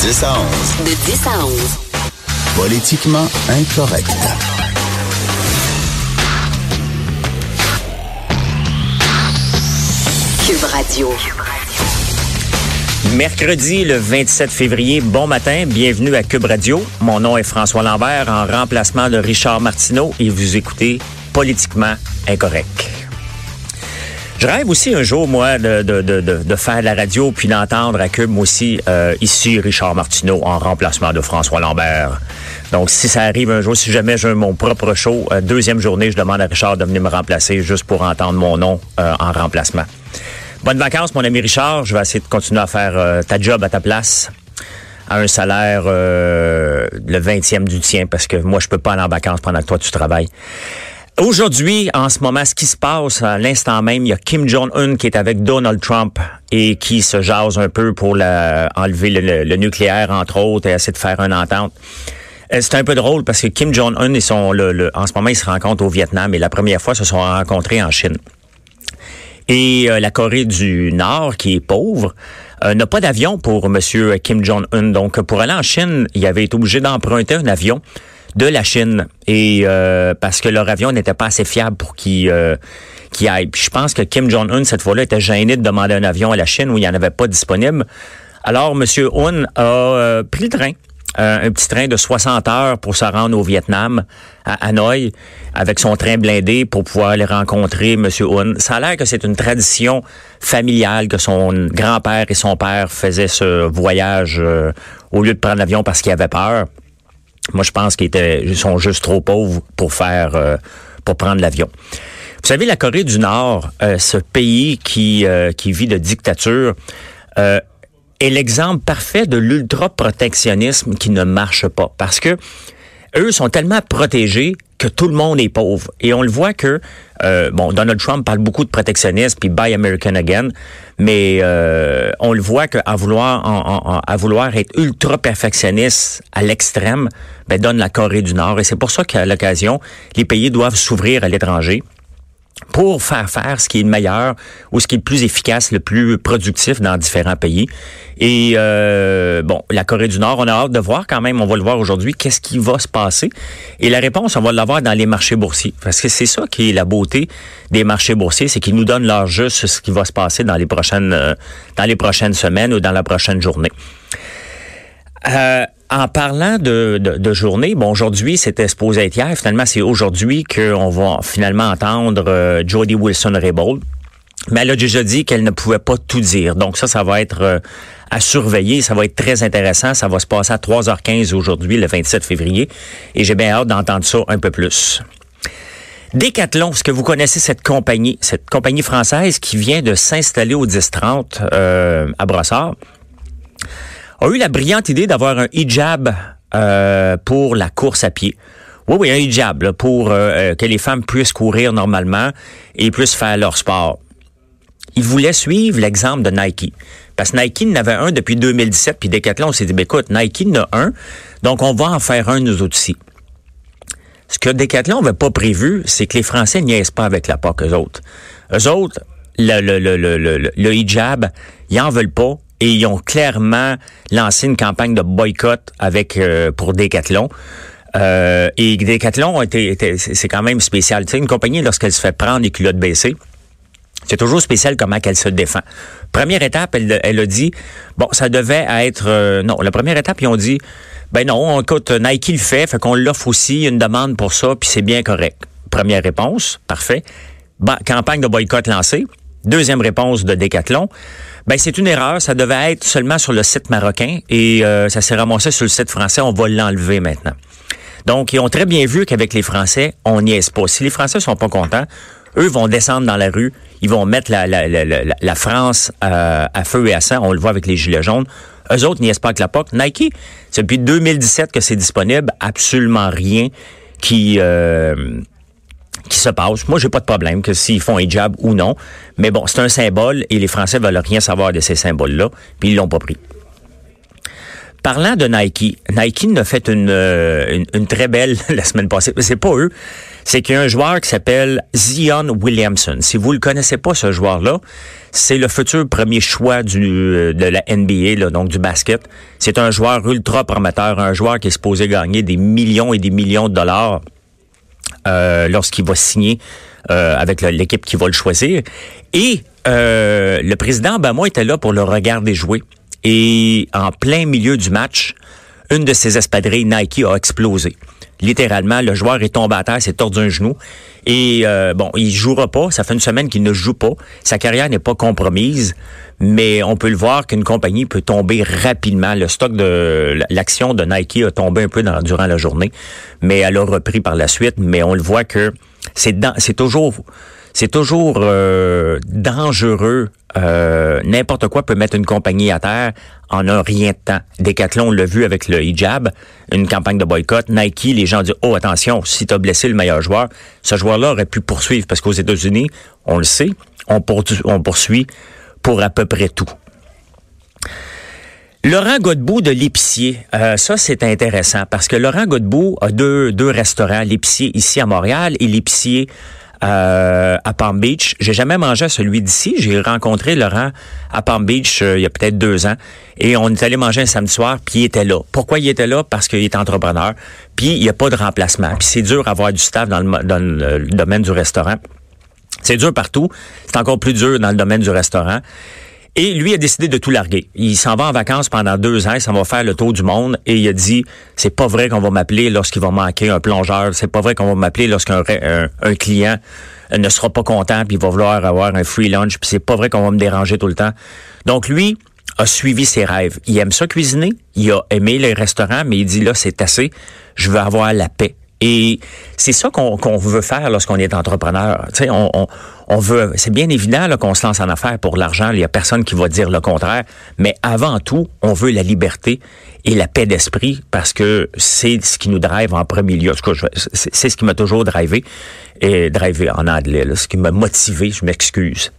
10 à 11. De 10 à 11. Politiquement incorrect. Cube Radio. Mercredi le 27 février, bon matin, bienvenue à Cube Radio. Mon nom est François Lambert en remplacement de Richard Martineau et vous écoutez Politiquement Incorrect. Je rêve aussi un jour, moi, de, de, de, de faire la radio puis d'entendre à Cube aussi euh, ici Richard Martineau en remplacement de François Lambert. Donc, si ça arrive un jour, si jamais j'ai mon propre show, euh, deuxième journée, je demande à Richard de venir me remplacer juste pour entendre mon nom euh, en remplacement. Bonnes vacances, mon ami Richard. Je vais essayer de continuer à faire euh, ta job à ta place à un salaire le vingtième du tien parce que moi, je peux pas aller en vacances pendant que toi, tu travailles. Aujourd'hui, en ce moment, ce qui se passe à l'instant même, il y a Kim Jong-un qui est avec Donald Trump et qui se jase un peu pour enlever le, nucléaire, entre autres, et essayer de faire une entente. Euh, C'est un peu drôle parce que Kim Jong-un et son, le, en ce moment, ils se rencontrent au Vietnam et la première fois, ils se sont rencontrés en Chine. Et euh, la Corée du Nord, qui est pauvre, euh, n'a pas d'avion pour Monsieur Kim Jong-un. Donc, pour aller en Chine, il avait été obligé d'emprunter un avion de la Chine. Et euh, parce que leur avion n'était pas assez fiable pour qu'il euh, qu'il aille. Puis je pense que Kim Jong-un, cette fois-là, était gêné de demander un avion à la Chine où il n'y en avait pas disponible. Alors, Monsieur Un a euh, pris le train. Euh, un petit train de 60 heures pour se rendre au Vietnam, à Hanoï, avec son train blindé pour pouvoir aller rencontrer M. Un. Ça a l'air que c'est une tradition familiale que son grand-père et son père faisaient ce voyage au lieu de prendre l'avion parce qu'ils avaient peur. Moi, je pense qu'ils étaient, sont juste trop pauvres pour faire, euh, pour prendre l'avion. Vous savez, la Corée du Nord, euh, ce pays qui, euh, qui vit de dictature, euh, est l'exemple parfait de l'ultra-protectionnisme qui ne marche pas. Parce que eux sont tellement protégés que tout le monde est pauvre. Et on le voit que, euh, bon, Donald Trump parle beaucoup de protectionnisme, puis Buy American Again, mais euh, on le voit qu'à vouloir, à vouloir être ultra perfectionniste à l'extrême, ben, donne la Corée du Nord. Et c'est pour ça qu'à l'occasion, les pays doivent s'ouvrir à l'étranger pour faire faire ce qui est le meilleur ou ce qui est le plus efficace, le plus productif dans différents pays. Et euh, bon, la Corée du Nord, on a hâte de voir quand même, on va le voir aujourd'hui, qu'est-ce qui va se passer. Et la réponse, on va l'avoir dans les marchés boursiers. Parce que c'est ça qui est la beauté des marchés boursiers, c'est qu'ils nous donnent leur juste sur ce qui va se passer dans les prochaines, euh, dans les prochaines semaines ou dans la prochaine journée. Euh, en parlant de, de, de journée, bon, aujourd'hui, c'était supposé être hier. Finalement, c'est aujourd'hui qu'on va finalement entendre euh, Jody Wilson-Raybould. Mais elle a déjà dit qu'elle ne pouvait pas tout dire. Donc ça, ça va être euh, à surveiller. Ça va être très intéressant. Ça va se passer à 3h15 aujourd'hui, le 27 février. Et j'ai bien hâte d'entendre ça un peu plus. Decathlon, est-ce que vous connaissez cette compagnie, cette compagnie française qui vient de s'installer au 10-30 euh, à Brossard? A eu la brillante idée d'avoir un hijab euh, pour la course à pied. Oui, oui, un hijab pour euh, euh, que les femmes puissent courir normalement et puissent faire leur sport. Ils voulaient suivre l'exemple de Nike. Parce que Nike en avait un depuis 2017, puis Decathlon, on s'est dit, ben, écoute, Nike en a un, donc on va en faire un nous aussi. Ce que Decathlon n'avait pas prévu, c'est que les Français niaisent pas avec la POC, eux autres. Eux autres, le, le hijab, ils en veulent pas et ils ont clairement lancé une campagne de boycott avec euh, pour Decathlon. Euh, et Decathlon, c'est quand même spécial. Tu une compagnie, lorsqu'elle se fait prendre les culottes baissées, c'est toujours spécial comment qu'elle se défend. Première étape, elle, elle a dit, bon, ça devait être... euh, non, la première étape, ils ont dit, ben non, écoute, Nike le fait, fait qu'on l'offre aussi, une demande pour ça, puis c'est bien correct. Première réponse, parfait. Ba- campagne de boycott lancée. Deuxième réponse de Decathlon. Ben c'est une erreur, ça devait être seulement sur le site marocain et euh, ça s'est ramassé sur le site français, on va l'enlever maintenant. Donc, ils ont très bien vu qu'avec les Français, on n'y est pas. Si les Français sont pas contents, eux vont descendre dans la rue, ils vont mettre la, la, la, la, France euh, à feu et à sang. On le voit avec les gilets jaunes. Eux autres niaisent pas avec la POC. Nike, c'est depuis 2017 que c'est disponible. Absolument rien qui... Euh, qui se passe. Moi, j'ai pas de problème que s'ils font hijab ou non. Mais bon, c'est un symbole et les Français veulent rien savoir de ces symboles-là, puis ils l'ont pas pris. Parlant de Nike, Nike a fait une, euh, une, une très belle la semaine passée. C'est pas eux. c'est qu'il y a un joueur qui s'appelle Zion Williamson. Si vous le connaissez pas, ce joueur-là, c'est le futur premier choix du, euh, de la NBA, là, donc du basket. C'est un joueur ultra prometteur, un joueur qui est supposé gagner des millions et des millions de dollars euh, lorsqu'il va signer euh, avec l'équipe qui va le choisir. Et euh, le président Obama était là pour le regarder jouer. Et en plein milieu du match, une de ses espadrilles Nike a explosé. Littéralement, le joueur est tombé à terre, s'est tordu un genou. Et euh, bon, il jouera pas. Ça fait une semaine qu'il ne joue pas. Sa carrière n'est pas compromise, mais on peut le voir qu'une compagnie peut tomber rapidement. Le stock de l'action de Nike a tombé un peu durant la journée, mais elle a repris par la suite. Mais on le voit que c'est c'est toujours c'est toujours euh, dangereux. Euh, n'importe quoi peut mettre une compagnie à terre en un rien de temps. Decathlon l'a vu avec le hijab, une campagne de boycott. Nike, les gens disent, oh attention, si tu as blessé le meilleur joueur, ce joueur-là aurait pu poursuivre parce qu'aux États-Unis, on le sait, on, poursuit pour à peu près tout. Laurent Godbout de l'épicier, euh, ça c'est intéressant parce que Laurent Godbout a deux, deux restaurants, l'épicier ici à Montréal et l'épicier euh, à Palm Beach. J'ai jamais mangé à celui d'ici. J'ai rencontré Laurent à Palm Beach euh, il y a peut-être deux ans et on est allé manger un samedi soir puis il était là. Pourquoi il était là? Parce qu'il est entrepreneur. Puis il n'y a pas de remplacement. Puis c'est dur d'avoir du staff dans le, dans le domaine du restaurant. C'est dur partout. C'est encore plus dur dans le domaine du restaurant. Et lui a décidé de tout larguer. Il s'en va en vacances pendant deux ans, ça va faire le tour du monde. Et il a dit, c'est pas vrai qu'on va m'appeler lorsqu'il va manquer un plongeur. C'est pas vrai qu'on va m'appeler lorsqu'un un, client ne sera pas content puis il va vouloir avoir un free lunch. Puis c'est pas vrai qu'on va me déranger tout le temps. Donc lui a suivi ses rêves. Il aime ça cuisiner. Il a aimé les restaurants, mais il dit là, c'est assez. Je veux avoir la paix. Et c'est ça qu'on veut faire lorsqu'on est entrepreneur. Tu sais, on, on, veut. C'est bien évident qu'on se lance en affaires pour l'argent. Il y a personne qui va dire le contraire. Mais avant tout, on veut la liberté et la paix d'esprit parce que c'est ce qui nous drive en premier lieu. C'est ce qui m'a toujours drivé et drivé en anglais. ce qui m'a motivé. Je m'excuse.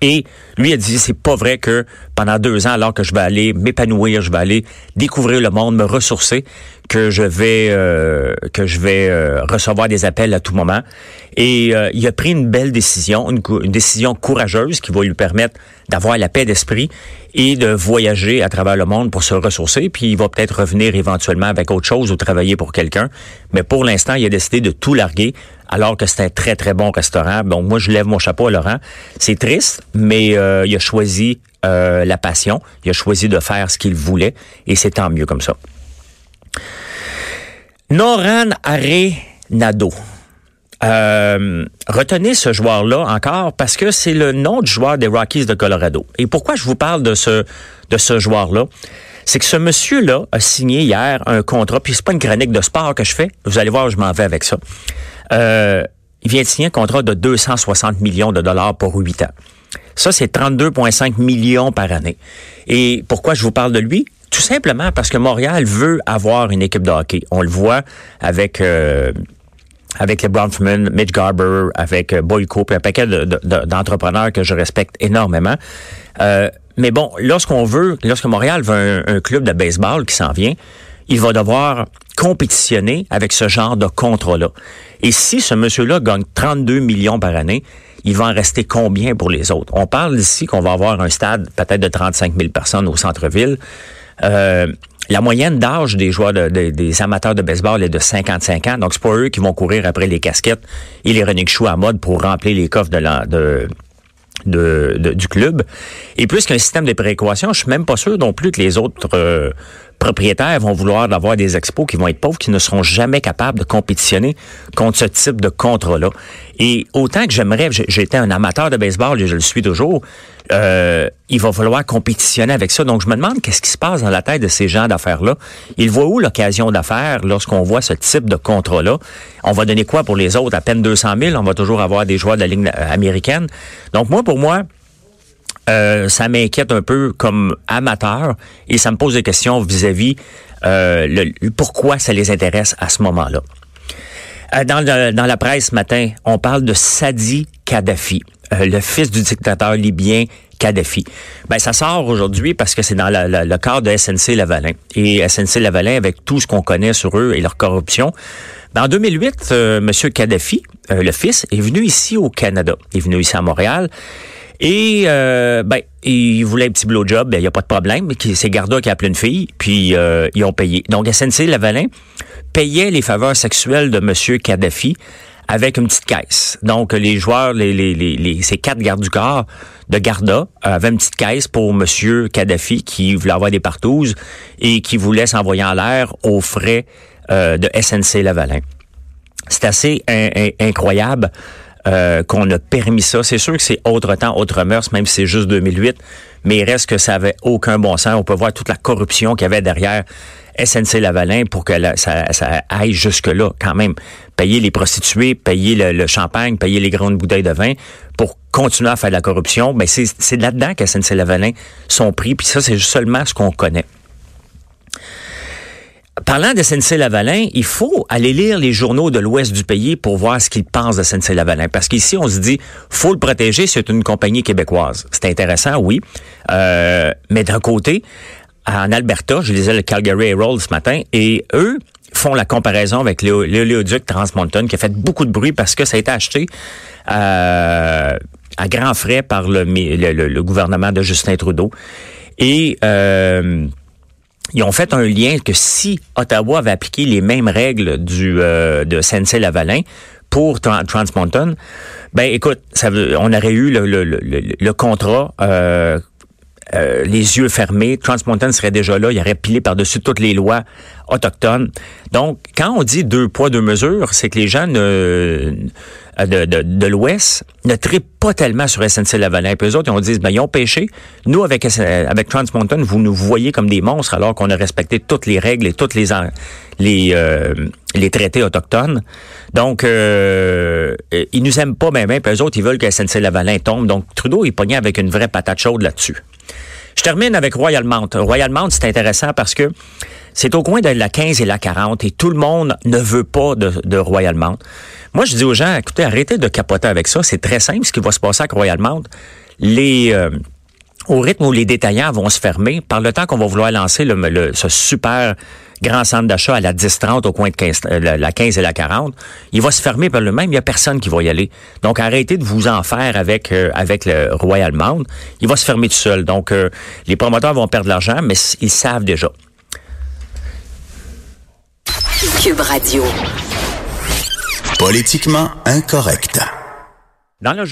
Et lui a dit, c'est pas vrai que pendant deux ans, alors que je vais aller m'épanouir, je vais aller découvrir le monde, me ressourcer, que je vais euh, que je vais euh, recevoir des appels à tout moment. Et euh, il a pris une belle décision, une, une, décision courageuse qui va lui permettre d'avoir la paix d'esprit et de voyager à travers le monde pour se ressourcer. Puis il va peut-être revenir éventuellement avec autre chose ou travailler pour quelqu'un. Mais pour l'instant, il a décidé de tout larguer alors que c'est un très, très bon restaurant. Donc, moi, je lève mon chapeau à Laurent. C'est triste, mais euh, il a choisi euh, la passion. Il a choisi de faire ce qu'il voulait et c'est tant mieux comme ça. Noran Arenado. Euh, retenez ce joueur-là encore parce que c'est le nom du joueur des Rockies de Colorado. Et pourquoi je vous parle de ce, de ce joueur-là? C'est que ce monsieur-là a signé hier un contrat, puis c'est pas une chronique de sport que je fais. Vous allez voir je m'en vais avec ça. Euh, il vient de signer un contrat de 260 millions de dollars pour 8 ans. Ça, c'est 32,5 millions par année. Et pourquoi je vous parle de lui? Tout simplement parce que Montréal veut avoir une équipe de hockey. On le voit avec... Euh, avec les Bronfman, Mitch Garber, avec euh, Boyko, puis un paquet d'entrepreneurs que je respecte énormément. Euh, mais bon, lorsqu'on veut, lorsque Montréal veut un, un club de baseball qui s'en vient, il va devoir compétitionner avec ce genre de contrat-là. Et si ce monsieur-là gagne 32 millions par année, il va en rester combien pour les autres? On parle ici qu'on va avoir un stade peut-être de 35 000 personnes au centre-ville. Euh, la moyenne d'âge des joueurs, des amateurs de baseball est de 55 ans. Donc, c'est pas eux qui vont courir après les casquettes et les running shoes à mode pour remplir les coffres de, du club. Et plus qu'un système de prééquation, je suis même pas sûr non plus que les autres euh, propriétaires vont vouloir avoir des expos qui vont être pauvres, qui ne seront jamais capables de compétitionner contre ce type de contrat-là. Et autant que j'aimerais, j'étais un amateur de baseball et je le suis toujours, euh, il va falloir compétitionner avec ça. Donc, je me demande qu'est-ce qui se passe dans la tête de ces gens d'affaires-là. Ils voient où l'occasion d'affaires lorsqu'on voit ce type de contrat-là? On va donner quoi pour les autres? À peine 200 000? On va toujours avoir des joueurs de la Ligue américaine. Donc, moi, pour moi, euh, ça m'inquiète un peu comme amateur et ça me pose des questions vis-à-vis euh, le, pourquoi ça les intéresse à ce moment-là. Euh, dans, dans la presse ce matin, on parle de Sadi Kadhafi, le fils du dictateur libyen Kadhafi. Ben, ça sort aujourd'hui parce que c'est dans le cadre de SNC Lavalin. Et SNC Lavalin, avec tout ce qu'on connaît sur eux et leur corruption, Ben, en 2008, euh, M. Kadhafi, euh, le fils, est venu ici au Canada. Il est venu ici à Montréal. Et euh, ben, il voulait un petit blowjob, ben, il n'y a pas de problème. C'est Garda qui a appelé une fille, puis euh, ils ont payé. Donc SNC Lavalin payait les faveurs sexuelles de M. Kadhafi avec une petite caisse. Donc les joueurs, les, ces quatre gardes du corps de Garda avaient une petite caisse pour M. Kadhafi qui voulait avoir des partouzes et qui voulait s'envoyer en l'air aux frais euh, de SNC Lavalin. C'est assez incroyable euh, qu'on a permis ça. C'est sûr que c'est autre temps, autre mœurs, même si c'est juste 2008, mais il reste que ça avait aucun bon sens. On peut voir toute la corruption qu'il y avait derrière SNC Lavalin pour que ça, aille jusque-là quand même. Payer les prostituées, payer le, champagne, payer les grandes bouteilles de vin pour continuer à faire de la corruption, ben, c'est là-dedans que SNC Lavalin sont pris, puis ça, c'est seulement ce qu'on connaît. Parlant de SNC-Lavalin, il faut aller lire les journaux de l'ouest du pays pour voir ce qu'ils pensent de SNC-Lavalin. Parce qu'ici, on se dit, faut le protéger, c'est une compagnie québécoise. C'est intéressant, oui. Euh, mais d'un côté, en Alberta, je lisais le Calgary Herald ce matin, et eux font la comparaison avec l'éoléoduc Trans Mountain, qui a fait beaucoup de bruit parce que ça a été acheté euh, à grands frais par le, le, gouvernement de Justin Trudeau. Et... Euh, ils ont fait un lien que si Ottawa avait appliqué les mêmes règles du euh, de SNC-Lavalin pour Trans Mountain, ben écoute, ça, on aurait eu le, le, le, le contrat euh, euh, les yeux fermés. Trans Mountain serait déjà là, il aurait pilé par-dessus toutes les lois autochtones. Donc, quand on dit deux poids, deux mesures, c'est que les gens de, de, l'Ouest ne trippent pas tellement sur SNC-Lavalin. Puis eux autres, on dit, ben, ils ont pêché. Nous, avec, avec vous nous voyez comme des monstres alors qu'on a respecté toutes les règles et toutes les, les, euh, les traités autochtones. Donc, euh, ils nous aiment pas, même, puis eux autres, ils veulent que SNC-Lavalin tombe. Donc, Trudeau est pogné avec une vraie patate chaude là-dessus. Je termine avec Royal Mount. Royal Mount, c'est intéressant parce que c'est au coin de la 15 et la 40 et tout le monde ne veut pas de, Royal Mount. Moi, je dis aux gens, écoutez, arrêtez de capoter avec ça. C'est très simple ce qui va se passer avec Royal Mount. Les... Euh, au rythme où les détaillants vont se fermer, par le temps qu'on va vouloir lancer le, ce super grand centre d'achat à la 10-30 au coin de 15, euh, la 15 et la 40, il va se fermer par le même. Il n'y a personne qui va y aller. Donc, arrêtez de vous en faire avec, euh, avec le Royal Mount. Il va se fermer tout seul. Donc, euh, les promoteurs vont perdre de l'argent, mais ils savent déjà. Cube Radio. Politiquement incorrect. Dans le